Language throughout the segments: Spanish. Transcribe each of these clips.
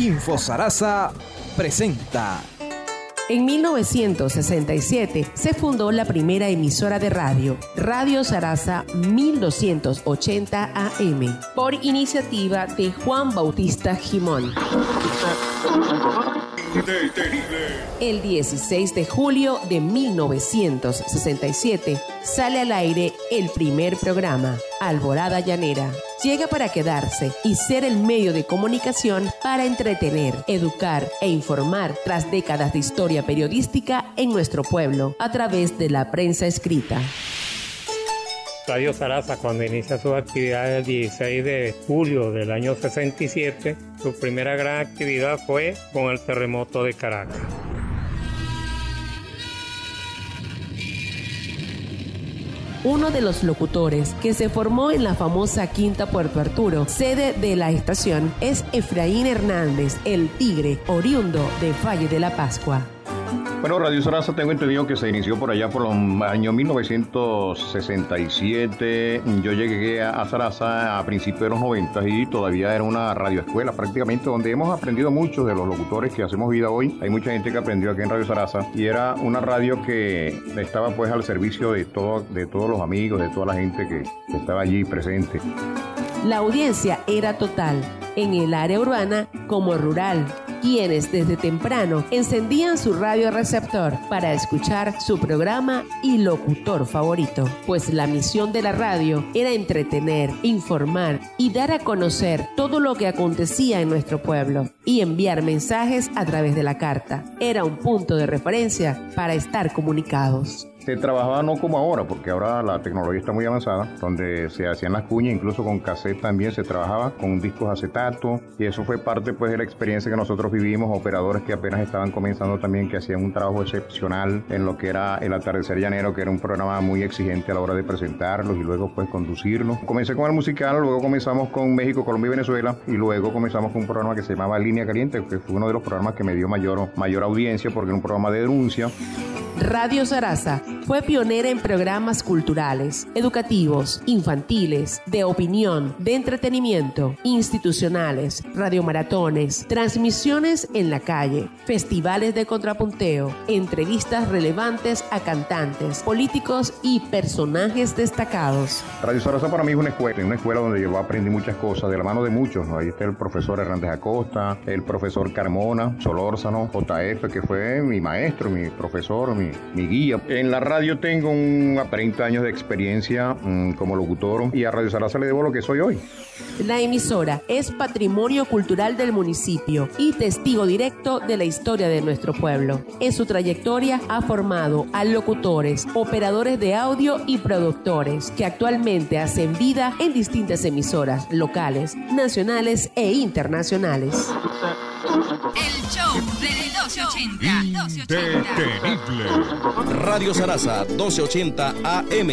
Info Sarasa presenta. En 1967 se fundó la primera emisora de radio, Radio Sarasa 1280 AM, por iniciativa de Juan Bautista Jimón. El 16 de julio de 1967 sale al aire el primer programa, Alborada Llanera. Llega para quedarse y ser el medio de comunicación para entretener, educar e informar tras décadas de historia periodística en nuestro pueblo a través de la prensa escrita. Radio Sarasa, cuando inicia sus actividades el 16 de julio del año 67, su primera gran actividad fue con el terremoto de Caracas. Uno de los locutores que se formó en la famosa Quinta Puerto Arturo, sede de la estación, es Efraín Hernández, el Tigre, oriundo de Valle de la Pascua. Bueno, Radio Sarasa tengo entendido que se inició por allá por los años 1967. Yo llegué a Sarasa a principios de los 90 y todavía era una radioescuela prácticamente donde hemos aprendido mucho de los locutores que hacemos vida hoy. Hay mucha gente que aprendió aquí en Radio Sarasa y era una radio que estaba pues al servicio de, todo, de todos los amigos, de toda la gente que estaba allí presente. La audiencia era total, en el área urbana como rural quienes desde temprano encendían su radio receptor para escuchar su programa y locutor favorito, pues la misión de la radio era entretener, informar y dar a conocer todo lo que acontecía en nuestro pueblo y enviar mensajes a través de la carta. Era un punto de referencia para estar comunicados se trabajaba no como ahora, porque ahora la tecnología está muy avanzada, donde se hacían las cuñas, incluso con cassette también se trabajaba con discos acetato, y eso fue parte pues de la experiencia que nosotros vivimos, operadores que apenas estaban comenzando también, que hacían un trabajo excepcional en lo que era el atardecer llanero, que era un programa muy exigente a la hora de presentarlos y luego pues conducirlos. Comencé con el musical, luego comenzamos con México, Colombia y Venezuela, y luego comenzamos con un programa que se llamaba Línea Caliente, que fue uno de los programas que me dio mayor, mayor audiencia, porque era un programa de denuncia. Radio Sarasa fue pionera en programas culturales, educativos, infantiles, de opinión, de entretenimiento, institucionales, radiomaratones, transmisiones en la calle, festivales de contrapunteo, entrevistas relevantes a cantantes, políticos y personajes destacados. Radio Sarasa para mí es una escuela, una escuela donde yo aprendí muchas cosas de la mano de muchos. Ahí está el profesor Hernández Acosta, el profesor Carmona, Solórzano, JF, que fue mi maestro, mi profesor, mi, guía. En la radio tengo un, 30 años de experiencia mm, como locutor y a Radio Sarasa le debo lo que soy hoy. La emisora es patrimonio cultural del municipio y testigo directo de la historia de nuestro pueblo. En su trayectoria ha formado a locutores, operadores de audio y productores que actualmente hacen vida en distintas emisoras locales, nacionales e internacionales. El show de 1280. 1280. Radio Sarasa 1280 AM.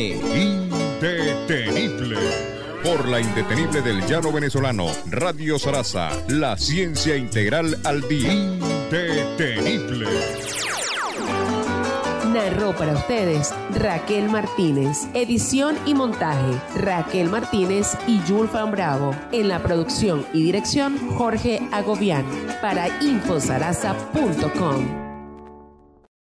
Indetenible. Por la indetenible del llano venezolano, Radio Sarasa, la ciencia integral al día. Indetenible. Narró para ustedes Raquel Martínez. Edición y montaje Raquel Martínez y Julfan Bravo. En la producción y dirección Jorge Agobián. Para infosarasa.com.